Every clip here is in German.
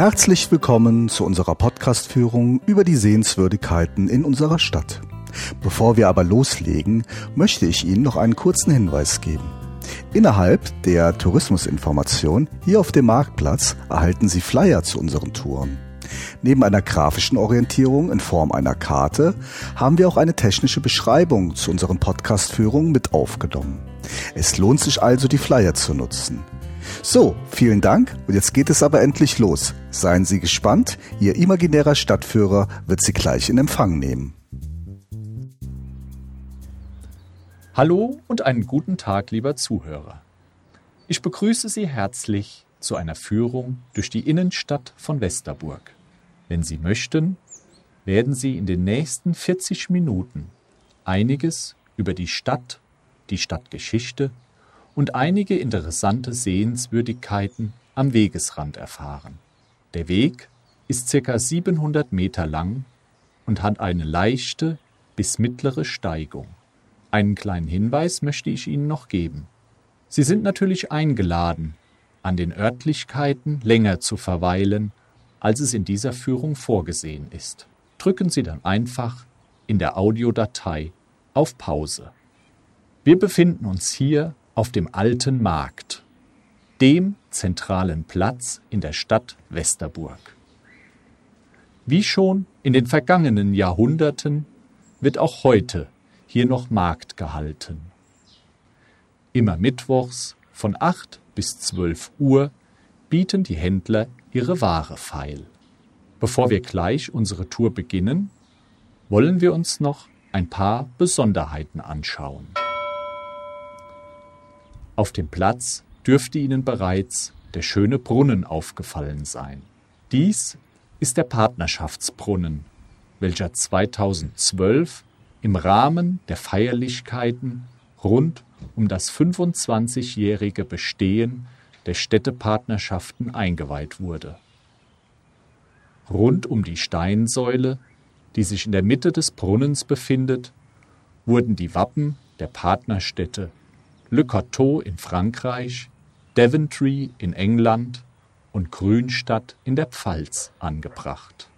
Herzlich willkommen zu unserer Podcast-Führung über die Sehenswürdigkeiten in unserer Stadt. Bevor wir aber loslegen, möchte ich Ihnen noch einen kurzen Hinweis geben. Innerhalb der Tourismusinformation hier auf dem Marktplatz erhalten Sie Flyer zu unseren Touren. Neben einer grafischen Orientierung in Form einer Karte haben wir auch eine technische Beschreibung zu unseren Podcast-Führungen mit aufgenommen. Es lohnt sich also, die Flyer zu nutzen. So, vielen Dank und jetzt geht es aber endlich los. Seien Sie gespannt, Ihr imaginärer Stadtführer wird Sie gleich in Empfang nehmen. Hallo und einen guten Tag, lieber Zuhörer. Ich begrüße Sie herzlich zu einer Führung durch die Innenstadt von Westerburg. Wenn Sie möchten, werden Sie in den nächsten 40 Minuten einiges über die Stadt, die Stadtgeschichte und einige interessante Sehenswürdigkeiten am Wegesrand erfahren. Der Weg ist circa 700 Meter lang und hat eine leichte bis mittlere Steigung. Einen kleinen Hinweis möchte ich Ihnen noch geben. Sie sind natürlich eingeladen, an den Örtlichkeiten länger zu verweilen, als es in dieser Führung vorgesehen ist. Drücken Sie dann einfach in der Audiodatei auf Pause. Wir befinden uns hier auf dem Alten Markt, dem zentralen Platz in der Stadt Westerburg. Wie schon in den vergangenen Jahrhunderten wird auch heute hier noch Markt gehalten. Immer mittwochs von 8 bis 12 Uhr bieten die Händler ihre Ware feil. Bevor wir gleich unsere Tour beginnen, wollen wir uns noch ein paar Besonderheiten anschauen. Auf dem Platz dürfte Ihnen bereits der schöne Brunnen aufgefallen sein. Dies ist der Partnerschaftsbrunnen, welcher 2012 im Rahmen der Feierlichkeiten rund um das 25-jährige Bestehen der Städtepartnerschaften eingeweiht wurde. Rund um die Steinsäule, die sich in der Mitte des Brunnens befindet, wurden die Wappen der Partnerstädte Le Coteau in Frankreich, Daventry in England und Grünstadt in der Pfalz angebracht.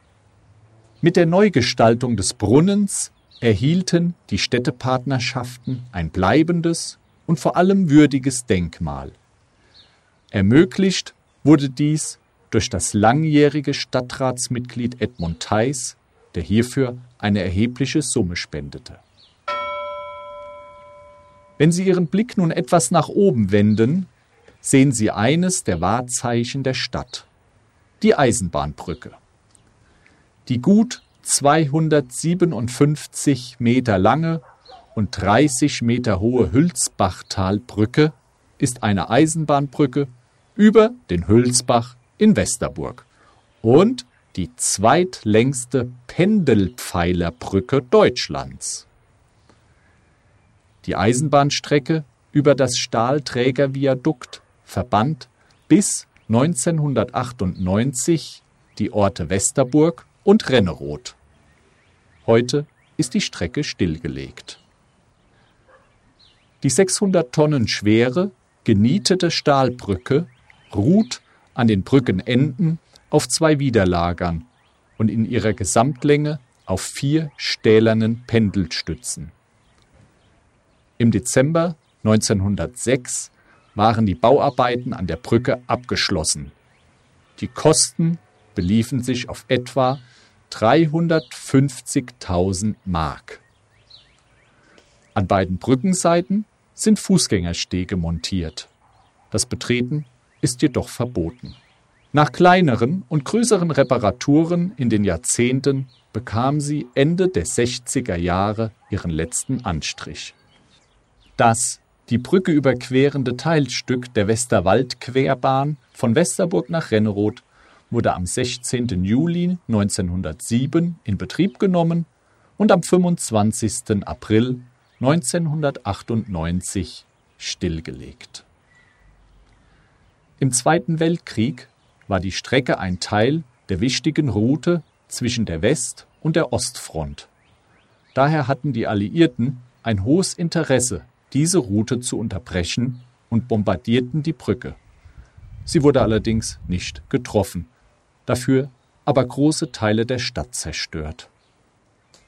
Mit der Neugestaltung des Brunnens erhielten die Städtepartnerschaften ein bleibendes und vor allem würdiges Denkmal. Ermöglicht wurde dies durch das langjährige Stadtratsmitglied Edmund Theis, der hierfür eine erhebliche Summe spendete. Wenn Sie Ihren Blick nun etwas nach oben wenden, sehen Sie eines der Wahrzeichen der Stadt, die Eisenbahnbrücke. Die gut 257 Meter lange und 30 Meter hohe Hülsbachtalbrücke ist eine Eisenbahnbrücke über den Hülsbach in Westerburg und die zweitlängste Pendelpfeilerbrücke Deutschlands. Die Eisenbahnstrecke über das Stahlträgerviadukt verband bis 1998 die Orte Westerburg und Renneroth. Heute ist die Strecke stillgelegt. Die 600 Tonnen schwere, genietete Stahlbrücke ruht an den Brückenenden auf zwei Widerlagern und in ihrer Gesamtlänge auf vier stählernen Pendelstützen. Im Dezember 1906 waren die Bauarbeiten an der Brücke abgeschlossen. Die Kosten beliefen sich auf etwa 350.000 Mark. An beiden Brückenseiten sind Fußgängerstege montiert. Das Betreten ist jedoch verboten. Nach kleineren und größeren Reparaturen in den Jahrzehnten bekam sie Ende der 60er Jahre ihren letzten Anstrich. Das die Brücke überquerende Teilstück der Westerwaldquerbahn von Westerburg nach Renneroth wurde am 16. Juli 1907 in Betrieb genommen und am 25. April 1998 stillgelegt. Im Zweiten Weltkrieg war die Strecke ein Teil der wichtigen Route zwischen der West- und der Ostfront. Daher hatten die Alliierten ein hohes Interesse diese Route zu unterbrechen und bombardierten die Brücke. Sie wurde allerdings nicht getroffen dafür aber große Teile der Stadt zerstört.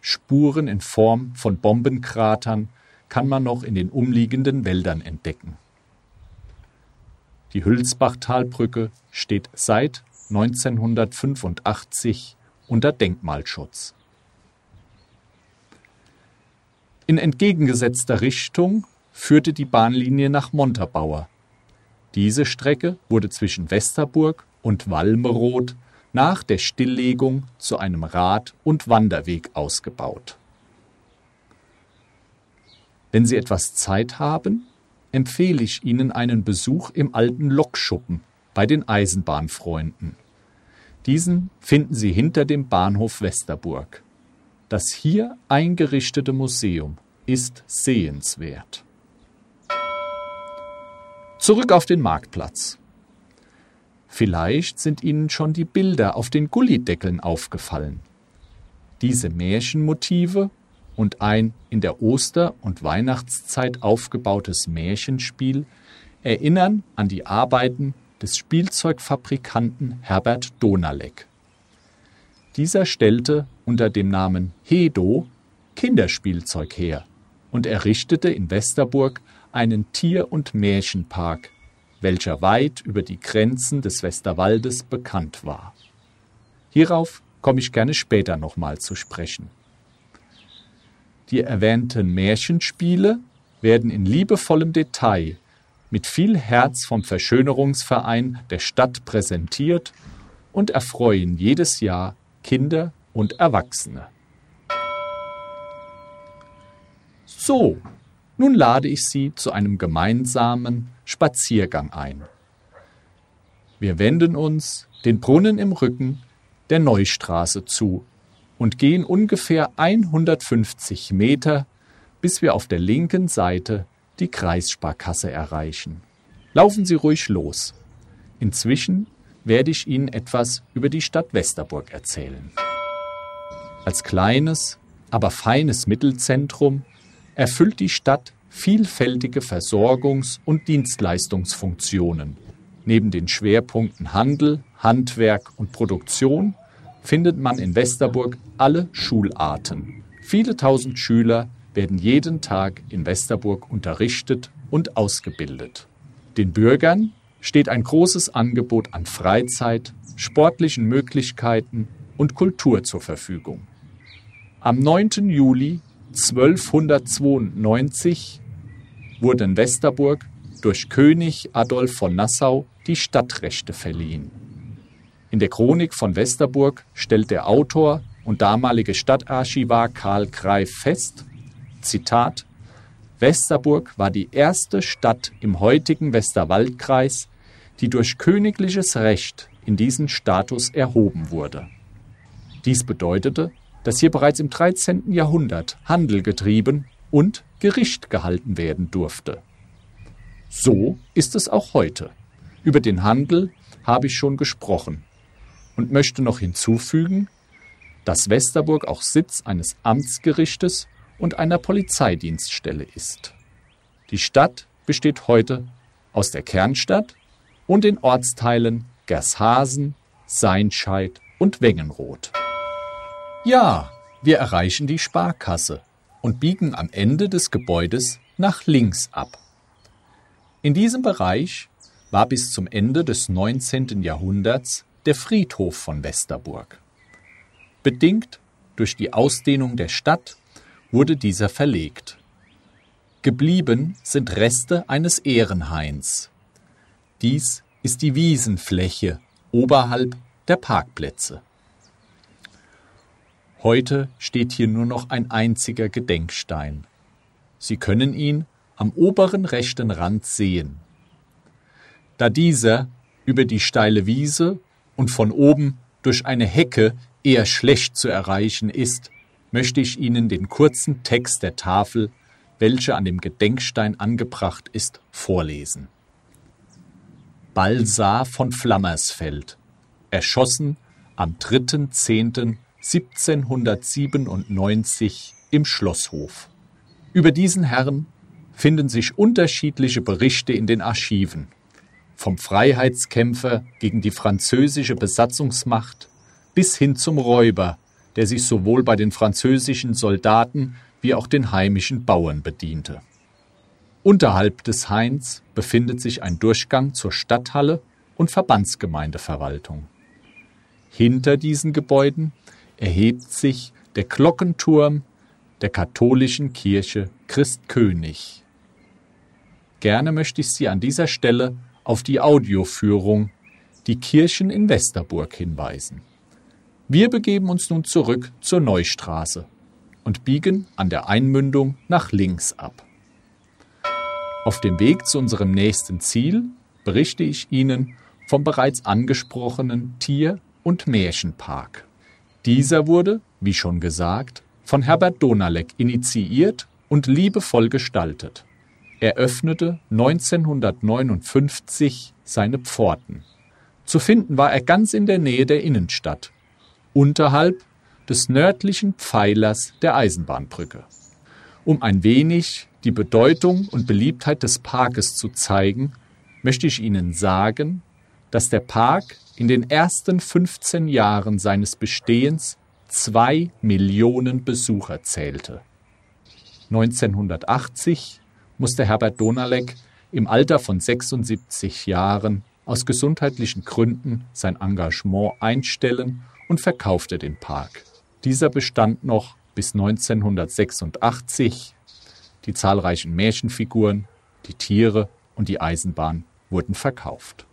Spuren in Form von Bombenkratern kann man noch in den umliegenden Wäldern entdecken. Die Hülsbachtalbrücke steht seit 1985 unter Denkmalschutz. In entgegengesetzter Richtung führte die Bahnlinie nach Montabaur. Diese Strecke wurde zwischen Westerburg und Walmeroth nach der Stilllegung zu einem Rad- und Wanderweg ausgebaut. Wenn Sie etwas Zeit haben, empfehle ich Ihnen einen Besuch im alten Lokschuppen bei den Eisenbahnfreunden. Diesen finden Sie hinter dem Bahnhof Westerburg. Das hier eingerichtete Museum ist sehenswert. Zurück auf den Marktplatz. Vielleicht sind Ihnen schon die Bilder auf den Gullideckeln aufgefallen. Diese Märchenmotive und ein in der Oster- und Weihnachtszeit aufgebautes Märchenspiel erinnern an die Arbeiten des Spielzeugfabrikanten Herbert Donalek. Dieser stellte unter dem Namen Hedo Kinderspielzeug her und errichtete in Westerburg einen Tier- und Märchenpark, welcher weit über die Grenzen des Westerwaldes bekannt war. Hierauf komme ich gerne später nochmal zu sprechen. Die erwähnten Märchenspiele werden in liebevollem Detail mit viel Herz vom Verschönerungsverein der Stadt präsentiert und erfreuen jedes Jahr Kinder und Erwachsene. So, nun lade ich Sie zu einem gemeinsamen Spaziergang ein. Wir wenden uns den Brunnen im Rücken der Neustraße zu und gehen ungefähr 150 Meter, bis wir auf der linken Seite die Kreissparkasse erreichen. Laufen Sie ruhig los. Inzwischen werde ich Ihnen etwas über die Stadt Westerburg erzählen. Als kleines, aber feines Mittelzentrum erfüllt die Stadt vielfältige Versorgungs- und Dienstleistungsfunktionen. Neben den Schwerpunkten Handel, Handwerk und Produktion findet man in Westerburg alle Schularten. Viele tausend Schüler werden jeden Tag in Westerburg unterrichtet und ausgebildet. Den Bürgern steht ein großes Angebot an Freizeit, sportlichen Möglichkeiten und Kultur zur Verfügung. Am 9. Juli 1292 wurde in Westerburg durch König Adolf von Nassau die Stadtrechte verliehen. In der Chronik von Westerburg stellt der Autor und damalige Stadtarchivar Karl Greif fest, Zitat, Westerburg war die erste Stadt im heutigen Westerwaldkreis, die durch königliches Recht in diesen Status erhoben wurde. Dies bedeutete, dass hier bereits im 13. Jahrhundert Handel getrieben und Gericht gehalten werden durfte. So ist es auch heute. Über den Handel habe ich schon gesprochen und möchte noch hinzufügen, dass Westerburg auch Sitz eines Amtsgerichtes und einer Polizeidienststelle ist. Die Stadt besteht heute aus der Kernstadt und den Ortsteilen Gershasen, Seinscheid und Wengenroth. Ja, wir erreichen die Sparkasse und biegen am Ende des Gebäudes nach links ab. In diesem Bereich war bis zum Ende des 19. Jahrhunderts der Friedhof von Westerburg. Bedingt durch die Ausdehnung der Stadt wurde dieser verlegt. Geblieben sind Reste eines Ehrenhains. Dies ist die Wiesenfläche oberhalb der Parkplätze. Heute steht hier nur noch ein einziger Gedenkstein. Sie können ihn am oberen rechten Rand sehen. Da dieser über die steile Wiese und von oben durch eine Hecke eher schlecht zu erreichen ist, möchte ich Ihnen den kurzen Text der Tafel, welche an dem Gedenkstein angebracht ist, vorlesen. Balsar von Flammersfeld, erschossen am 3.10. 1797 im Schlosshof. Über diesen Herrn finden sich unterschiedliche Berichte in den Archiven. vom Freiheitskämpfer gegen die französische Besatzungsmacht bis hin zum Räuber, der sich sowohl bei den französischen Soldaten wie auch den heimischen Bauern bediente. Unterhalb des Hains befindet sich ein Durchgang zur Stadthalle und Verbandsgemeindeverwaltung. Hinter diesen Gebäuden erhebt sich der Glockenturm der katholischen Kirche Christkönig. Gerne möchte ich Sie an dieser Stelle auf die Audioführung Die Kirchen in Westerburg hinweisen. Wir begeben uns nun zurück zur Neustraße und biegen an der Einmündung nach links ab. Auf dem Weg zu unserem nächsten Ziel berichte ich Ihnen vom bereits angesprochenen Tier- und Märchenpark. Dieser wurde, wie schon gesagt, von Herbert Donalek initiiert und liebevoll gestaltet. Er öffnete 1959 seine Pforten. Zu finden war er ganz in der Nähe der Innenstadt, unterhalb des nördlichen Pfeilers der Eisenbahnbrücke. Um ein wenig die Bedeutung und Beliebtheit des Parkes zu zeigen, möchte ich Ihnen sagen, dass der Park in den ersten 15 Jahren seines Bestehens zwei Millionen Besucher zählte. 1980 musste Herbert Donalek im Alter von 76 Jahren aus gesundheitlichen Gründen sein Engagement einstellen und verkaufte den Park. Dieser bestand noch bis 1986. Die zahlreichen Märchenfiguren, die Tiere und die Eisenbahn wurden verkauft.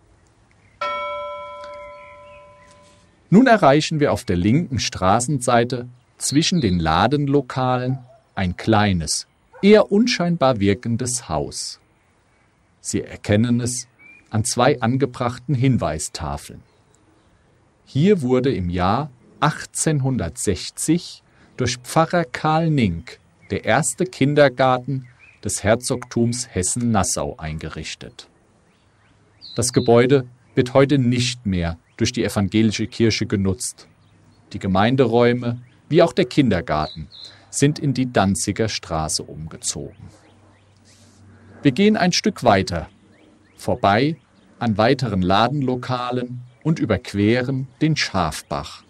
Nun erreichen wir auf der linken Straßenseite zwischen den Ladenlokalen ein kleines, eher unscheinbar wirkendes Haus. Sie erkennen es an zwei angebrachten Hinweistafeln. Hier wurde im Jahr 1860 durch Pfarrer Karl Nink der erste Kindergarten des Herzogtums Hessen-Nassau eingerichtet. Das Gebäude wird heute nicht mehr durch die evangelische Kirche genutzt. Die Gemeinderäume wie auch der Kindergarten sind in die Danziger Straße umgezogen. Wir gehen ein Stück weiter, vorbei an weiteren Ladenlokalen und überqueren den Schafbach.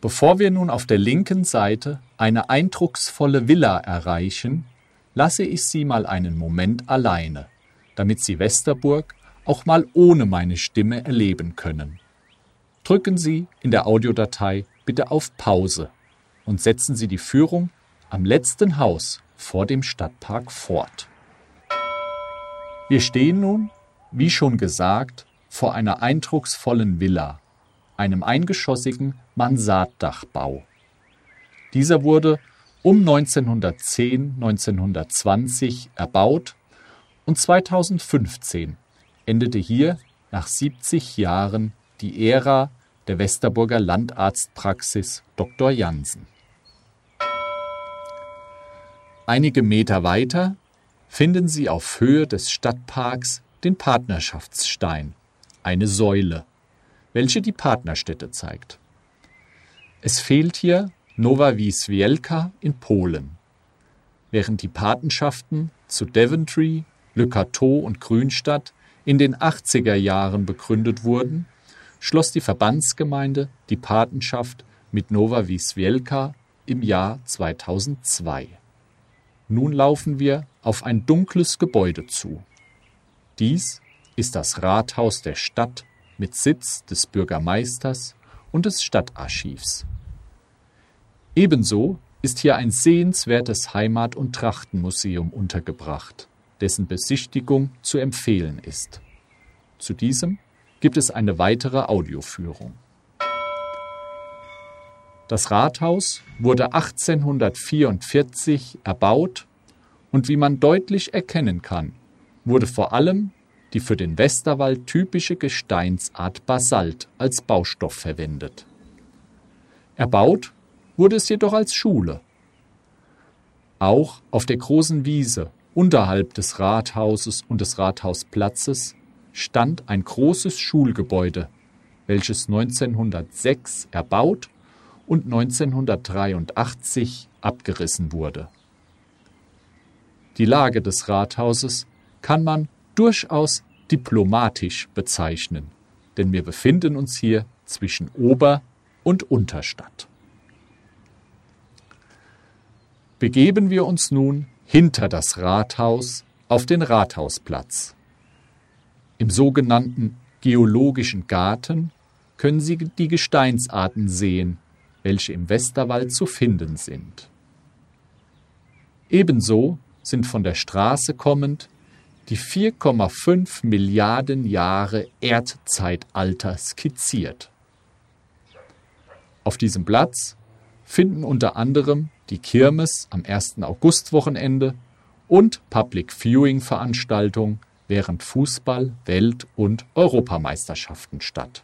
Bevor wir nun auf der linken Seite eine eindrucksvolle Villa erreichen, lasse ich Sie mal einen Moment alleine, damit Sie Westerburg auch mal ohne meine Stimme erleben können. Drücken Sie in der Audiodatei bitte auf Pause und setzen Sie die Führung am letzten Haus vor dem Stadtpark fort. Wir stehen nun, wie schon gesagt, vor einer eindrucksvollen Villa, einem eingeschossigen Mansarddachbau. Dieser wurde um 1910-1920 erbaut und 2015 endete hier nach 70 Jahren die Ära der Westerburger Landarztpraxis Dr. Jansen. Einige Meter weiter finden Sie auf Höhe des Stadtparks den Partnerschaftsstein, eine Säule, welche die Partnerstädte zeigt. Es fehlt hier Nowa Wieswielka in Polen. Während die Patenschaften zu Daventry, Cateau und Grünstadt in den 80er Jahren begründet wurden, schloss die Verbandsgemeinde die Patenschaft mit Nova Wieswielka im Jahr 2002. Nun laufen wir auf ein dunkles Gebäude zu. Dies ist das Rathaus der Stadt mit Sitz des Bürgermeisters und des Stadtarchivs. Ebenso ist hier ein sehenswertes Heimat- und Trachtenmuseum untergebracht, dessen Besichtigung zu empfehlen ist. Zu diesem gibt es eine weitere Audioführung. Das Rathaus wurde 1844 erbaut und wie man deutlich erkennen kann, wurde vor allem die für den Westerwald typische Gesteinsart Basalt als Baustoff verwendet. Erbaut wurde es jedoch als Schule. Auch auf der großen Wiese unterhalb des Rathauses und des Rathausplatzes stand ein großes Schulgebäude, welches 1906 erbaut und 1983 abgerissen wurde. Die Lage des Rathauses kann man durchaus diplomatisch bezeichnen, denn wir befinden uns hier zwischen Ober- und Unterstadt. Begeben wir uns nun hinter das Rathaus auf den Rathausplatz. Im sogenannten geologischen Garten können Sie die Gesteinsarten sehen, welche im Westerwald zu finden sind. Ebenso sind von der Straße kommend die 4,5 Milliarden Jahre Erdzeitalter skizziert. Auf diesem Platz finden unter anderem die Kirmes am 1. Augustwochenende und Public Viewing Veranstaltungen während Fußball-, Welt- und Europameisterschaften statt.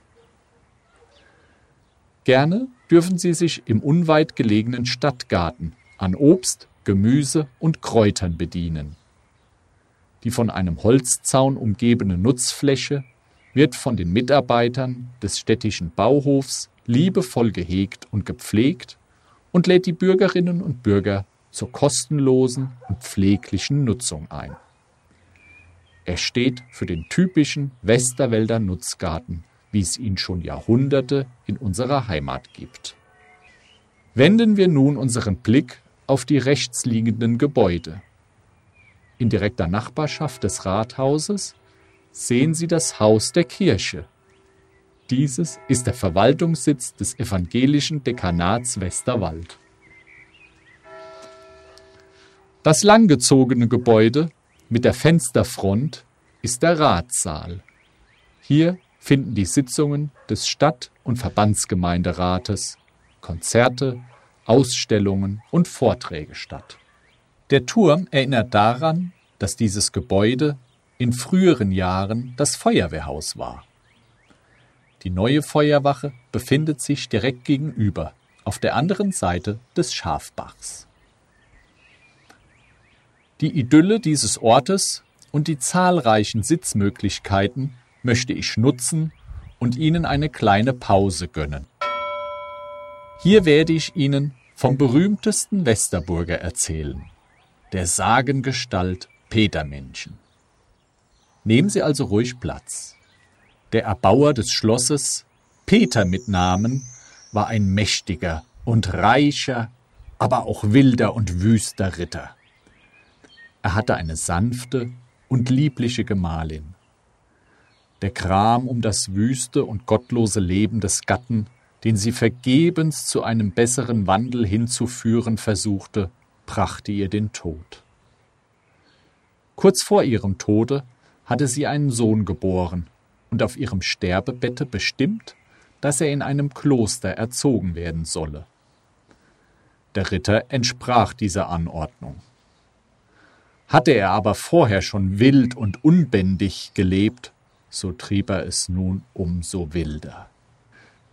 Gerne dürfen Sie sich im unweit gelegenen Stadtgarten an Obst, Gemüse und Kräutern bedienen. Die von einem Holzzaun umgebene Nutzfläche wird von den Mitarbeitern des städtischen Bauhofs liebevoll gehegt und gepflegt und lädt die Bürgerinnen und Bürger zur kostenlosen und pfleglichen Nutzung ein. Er steht für den typischen Westerwälder Nutzgarten, wie es ihn schon Jahrhunderte in unserer Heimat gibt. Wenden wir nun unseren Blick auf die rechts liegenden Gebäude. In direkter Nachbarschaft des Rathauses sehen Sie das Haus der Kirche. Dieses ist der Verwaltungssitz des evangelischen Dekanats Westerwald. Das langgezogene Gebäude mit der Fensterfront ist der Ratssaal. Hier finden die Sitzungen des Stadt- und Verbandsgemeinderates, Konzerte, Ausstellungen und Vorträge statt. Der Turm erinnert daran, dass dieses Gebäude in früheren Jahren das Feuerwehrhaus war. Die neue Feuerwache befindet sich direkt gegenüber, auf der anderen Seite des Schafbachs. Die Idylle dieses Ortes und die zahlreichen Sitzmöglichkeiten möchte ich nutzen und Ihnen eine kleine Pause gönnen. Hier werde ich Ihnen vom berühmtesten Westerburger erzählen, der Sagengestalt Petermenschen. Nehmen Sie also ruhig Platz. Der Erbauer des Schlosses, Peter mit Namen, war ein mächtiger und reicher, aber auch wilder und wüster Ritter. Er hatte eine sanfte und liebliche Gemahlin. Der Kram um das wüste und gottlose Leben des Gatten, den sie vergebens zu einem besseren Wandel hinzuführen versuchte, brachte ihr den Tod. Kurz vor ihrem Tode hatte sie einen Sohn geboren und auf ihrem Sterbebette bestimmt, dass er in einem Kloster erzogen werden solle. Der Ritter entsprach dieser Anordnung. Hatte er aber vorher schon wild und unbändig gelebt, so trieb er es nun umso wilder.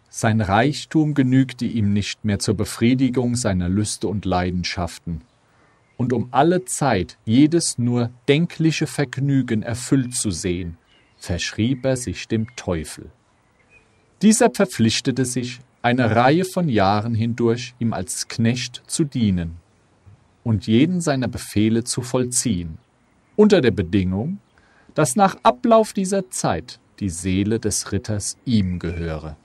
Sein Reichtum genügte ihm nicht mehr zur Befriedigung seiner Lüste und Leidenschaften, und um alle Zeit jedes nur denkliche Vergnügen erfüllt zu sehen, verschrieb er sich dem Teufel. Dieser verpflichtete sich, eine Reihe von Jahren hindurch ihm als Knecht zu dienen und jeden seiner Befehle zu vollziehen, unter der Bedingung, dass nach Ablauf dieser Zeit die Seele des Ritters ihm gehöre.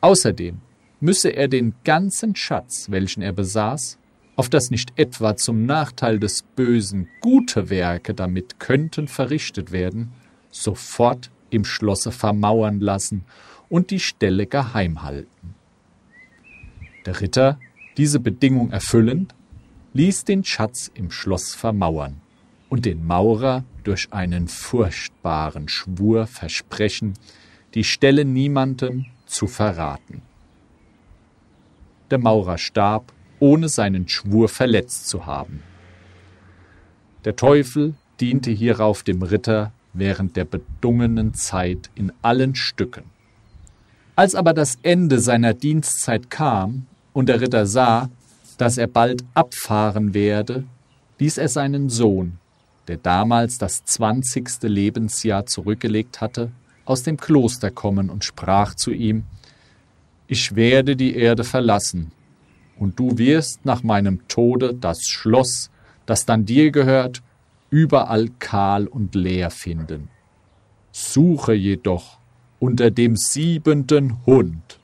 Außerdem müsse er den ganzen Schatz, welchen er besaß, auf das nicht etwa zum Nachteil des Bösen gute Werke damit könnten verrichtet werden, sofort im Schlosse vermauern lassen und die Stelle geheim halten. Der Ritter, diese Bedingung erfüllend, ließ den Schatz im Schloss vermauern und den Maurer durch einen furchtbaren Schwur versprechen, die Stelle niemandem zu verraten. Der Maurer starb, ohne seinen Schwur verletzt zu haben. Der Teufel diente hierauf dem Ritter während der bedungenen Zeit in allen Stücken. Als aber das Ende seiner Dienstzeit kam und der Ritter sah, dass er bald abfahren werde, ließ er seinen Sohn, der damals das zwanzigste Lebensjahr zurückgelegt hatte, aus dem Kloster kommen und sprach zu ihm Ich werde die Erde verlassen, und du wirst nach meinem Tode das Schloss, das dann dir gehört, überall kahl und leer finden. Suche jedoch unter dem siebenten Hund.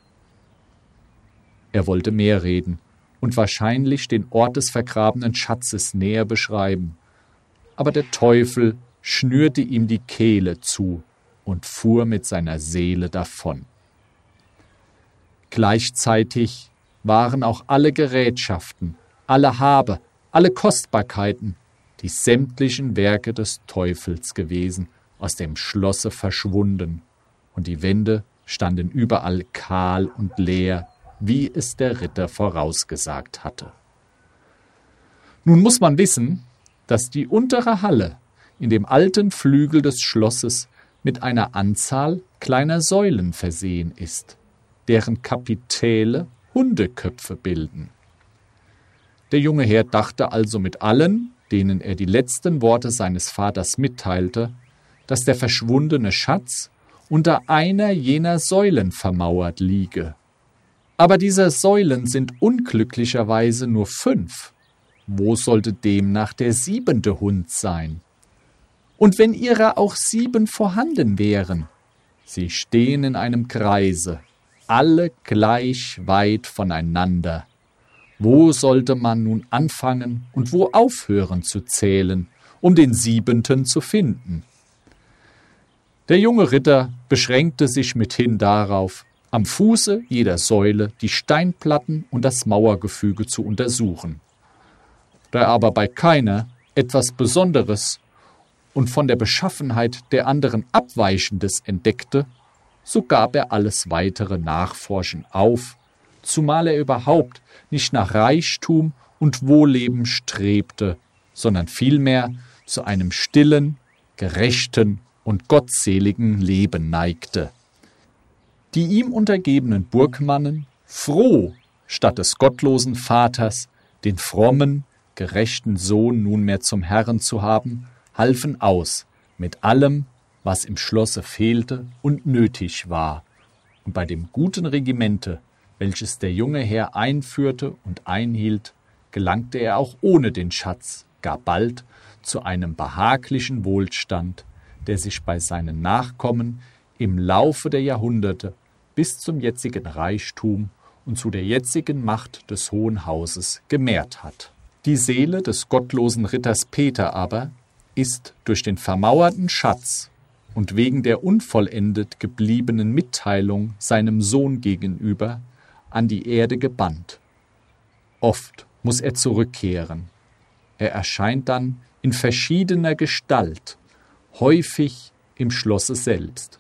Er wollte mehr reden und wahrscheinlich den Ort des vergrabenen Schatzes näher beschreiben, aber der Teufel schnürte ihm die Kehle zu und fuhr mit seiner Seele davon. Gleichzeitig waren auch alle Gerätschaften, alle Habe, alle Kostbarkeiten, die sämtlichen Werke des Teufels gewesen, aus dem Schlosse verschwunden, und die Wände standen überall kahl und leer, wie es der Ritter vorausgesagt hatte. Nun muss man wissen, dass die untere Halle in dem alten Flügel des Schlosses mit einer Anzahl kleiner Säulen versehen ist, deren Kapitäle Hundeköpfe bilden. Der junge Herr dachte also mit allen, denen er die letzten Worte seines Vaters mitteilte, dass der verschwundene Schatz unter einer jener Säulen vermauert liege. Aber diese Säulen sind unglücklicherweise nur fünf. Wo sollte demnach der siebente Hund sein? Und wenn ihrer auch sieben vorhanden wären, sie stehen in einem Kreise, alle gleich weit voneinander. Wo sollte man nun anfangen und wo aufhören zu zählen, um den siebenten zu finden? Der junge Ritter beschränkte sich mithin darauf, am Fuße jeder Säule die Steinplatten und das Mauergefüge zu untersuchen. Da er aber bei keiner etwas Besonderes und von der Beschaffenheit der anderen Abweichendes entdeckte, so gab er alles weitere Nachforschen auf, zumal er überhaupt nicht nach Reichtum und Wohlleben strebte, sondern vielmehr zu einem stillen, gerechten und gottseligen Leben neigte. Die ihm untergebenen Burgmannen, froh, statt des gottlosen Vaters, den frommen, gerechten Sohn nunmehr zum Herrn zu haben, halfen aus mit allem, was im Schlosse fehlte und nötig war, und bei dem guten Regimente, welches der junge Herr einführte und einhielt, gelangte er auch ohne den Schatz gar bald zu einem behaglichen Wohlstand, der sich bei seinen Nachkommen im Laufe der Jahrhunderte bis zum jetzigen Reichtum und zu der jetzigen Macht des Hohen Hauses gemehrt hat. Die Seele des gottlosen Ritters Peter aber ist durch den vermauerten Schatz und wegen der unvollendet gebliebenen Mitteilung seinem Sohn gegenüber an die Erde gebannt. Oft muss er zurückkehren. Er erscheint dann in verschiedener Gestalt, häufig im Schlosse selbst,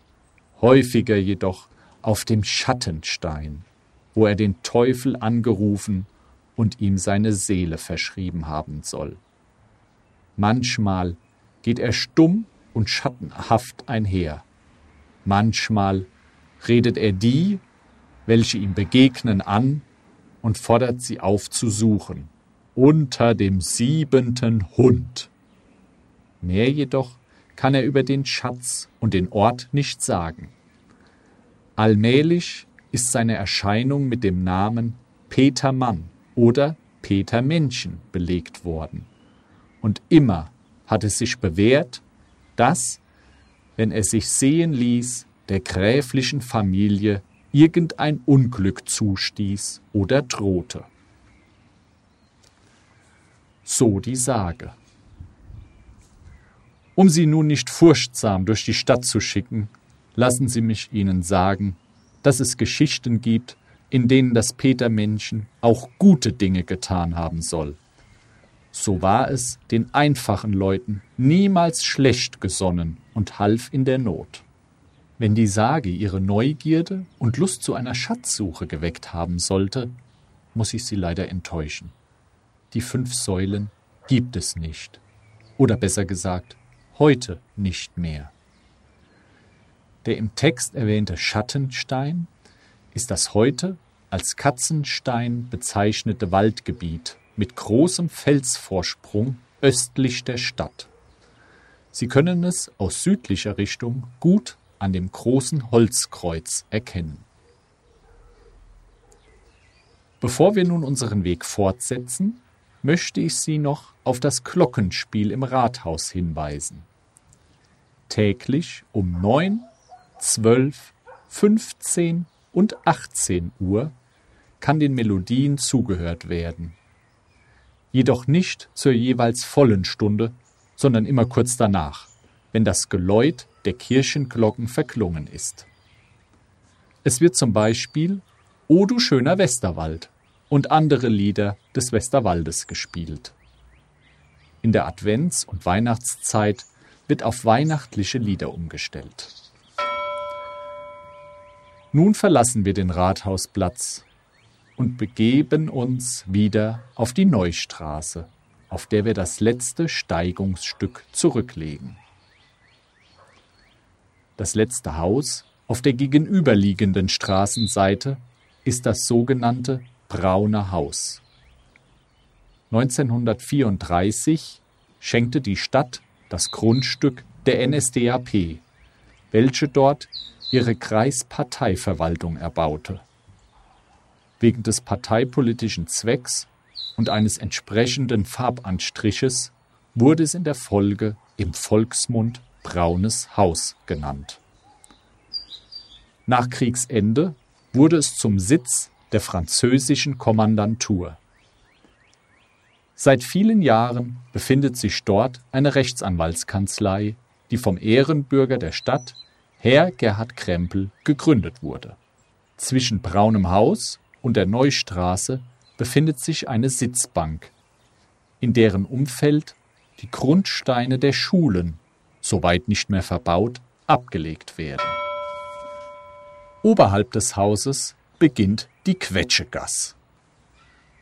häufiger jedoch auf dem Schattenstein, wo er den Teufel angerufen und ihm seine Seele verschrieben haben soll. Manchmal geht er stumm und schattenhaft einher. Manchmal redet er die, welche ihm begegnen, an und fordert sie auf zu suchen, unter dem siebenten Hund. Mehr jedoch kann er über den Schatz und den Ort nicht sagen. Allmählich ist seine Erscheinung mit dem Namen Peter Mann oder Peter Männchen belegt worden. Und immer hat es sich bewährt, dass, wenn er sich sehen ließ, der gräflichen Familie irgendein Unglück zustieß oder drohte. So die Sage. Um sie nun nicht furchtsam durch die Stadt zu schicken, lassen Sie mich Ihnen sagen, dass es Geschichten gibt, in denen das Petermännchen auch gute Dinge getan haben soll. So war es den einfachen Leuten niemals schlecht gesonnen und half in der Not. Wenn die Sage ihre Neugierde und Lust zu einer Schatzsuche geweckt haben sollte, muss ich sie leider enttäuschen. Die fünf Säulen gibt es nicht. Oder besser gesagt, heute nicht mehr. Der im Text erwähnte Schattenstein ist das heute als Katzenstein bezeichnete Waldgebiet mit großem Felsvorsprung östlich der Stadt. Sie können es aus südlicher Richtung gut an dem großen Holzkreuz erkennen. Bevor wir nun unseren Weg fortsetzen, möchte ich Sie noch auf das Glockenspiel im Rathaus hinweisen. täglich um 9, 12, 15 und 18 Uhr kann den Melodien zugehört werden. Jedoch nicht zur jeweils vollen Stunde, sondern immer kurz danach, wenn das Geläut der Kirchenglocken verklungen ist. Es wird zum Beispiel O du schöner Westerwald und andere Lieder des Westerwaldes gespielt. In der Advents- und Weihnachtszeit wird auf weihnachtliche Lieder umgestellt. Nun verlassen wir den Rathausplatz und begeben uns wieder auf die Neustraße, auf der wir das letzte Steigungsstück zurücklegen. Das letzte Haus auf der gegenüberliegenden Straßenseite ist das sogenannte Braune Haus. 1934 schenkte die Stadt das Grundstück der NSDAP, welche dort ihre Kreisparteiverwaltung erbaute. Wegen des parteipolitischen Zwecks und eines entsprechenden Farbanstriches wurde es in der Folge im Volksmund Braunes Haus genannt. Nach Kriegsende wurde es zum Sitz der französischen Kommandantur. Seit vielen Jahren befindet sich dort eine Rechtsanwaltskanzlei, die vom Ehrenbürger der Stadt, Herr Gerhard Krempel, gegründet wurde. Zwischen Braunem Haus und der Neustraße befindet sich eine Sitzbank, in deren Umfeld die Grundsteine der Schulen, soweit nicht mehr verbaut, abgelegt werden. Oberhalb des Hauses beginnt die Quetschegass.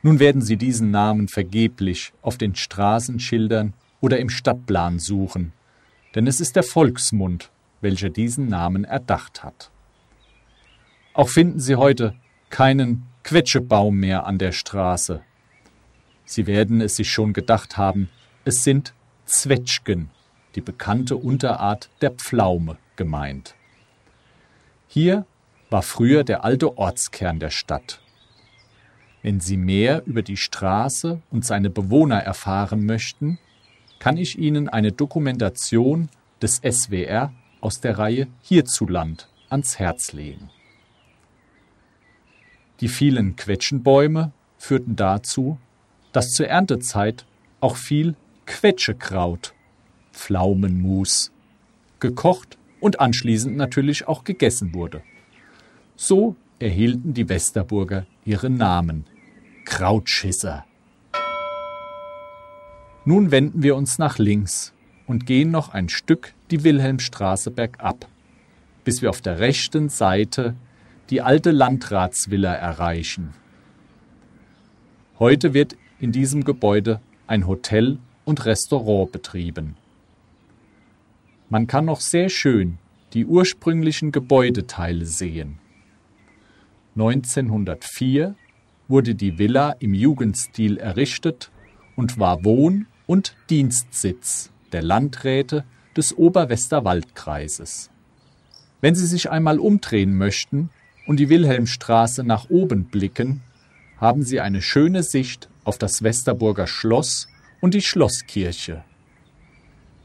Nun werden Sie diesen Namen vergeblich auf den Straßenschildern oder im Stadtplan suchen, denn es ist der Volksmund, welcher diesen Namen erdacht hat. Auch finden Sie heute keinen Quetschebaum mehr an der Straße. Sie werden es sich schon gedacht haben, es sind Zwetschgen, die bekannte Unterart der Pflaume, gemeint. Hier war früher der alte Ortskern der Stadt. Wenn Sie mehr über die Straße und seine Bewohner erfahren möchten, kann ich Ihnen eine Dokumentation des SWR aus der Reihe Hierzuland ans Herz legen. Die vielen Quetschenbäume führten dazu, dass zur Erntezeit auch viel Quetschekraut, Pflaumenmus, gekocht und anschließend natürlich auch gegessen wurde. So erhielten die Westerburger ihren Namen Krautschisser. Nun wenden wir uns nach links und gehen noch ein Stück die Wilhelmstraße bergab, bis wir auf der rechten Seite die alte Landratsvilla erreichen. Heute wird in diesem Gebäude ein Hotel und Restaurant betrieben. Man kann noch sehr schön die ursprünglichen Gebäudeteile sehen. 1904 wurde die Villa im Jugendstil errichtet und war Wohn- und Dienstsitz der Landräte des Oberwesterwaldkreises. Wenn Sie sich einmal umdrehen möchten und die Wilhelmstraße nach oben blicken, haben Sie eine schöne Sicht auf das Westerburger Schloss und die Schlosskirche.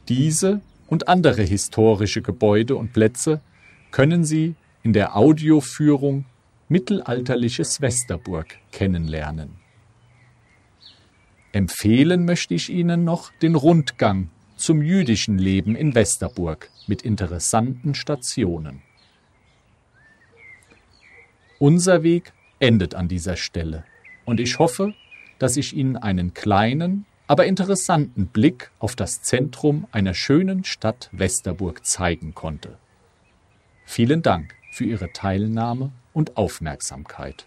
Diese und andere historische Gebäude und Plätze können Sie in der Audioführung mittelalterliches Westerburg kennenlernen. Empfehlen möchte ich Ihnen noch den Rundgang zum jüdischen Leben in Westerburg mit interessanten Stationen. Unser Weg endet an dieser Stelle und ich hoffe, dass ich Ihnen einen kleinen, aber interessanten Blick auf das Zentrum einer schönen Stadt Westerburg zeigen konnte. Vielen Dank für Ihre Teilnahme und Aufmerksamkeit.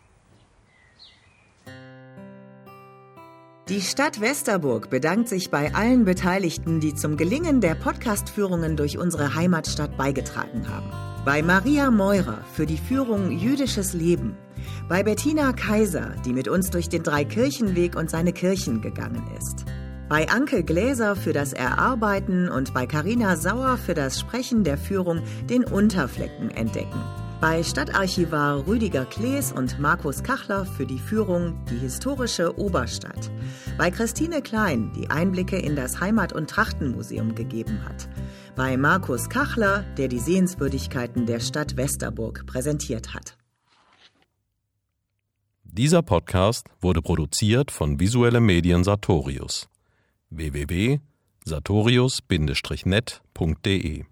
Die Stadt Westerburg bedankt sich bei allen Beteiligten, die zum Gelingen der Podcastführungen durch unsere Heimatstadt beigetragen haben. Bei Maria Meurer für die Führung Jüdisches Leben. Bei Bettina Kaiser, die mit uns durch den Dreikirchenweg und seine Kirchen gegangen ist. Bei Anke Gläser für das Erarbeiten und bei Karina Sauer für das Sprechen der Führung den Unterflecken entdecken. Bei Stadtarchivar Rüdiger Klees und Markus Kachler für die Führung Die historische Oberstadt. Bei Christine Klein, die Einblicke in das Heimat- und Trachtenmuseum gegeben hat. Bei Markus Kachler, der die Sehenswürdigkeiten der Stadt Westerburg präsentiert hat. Dieser Podcast wurde produziert von Visuelle Medien Sartorius. www.sartorius-net.de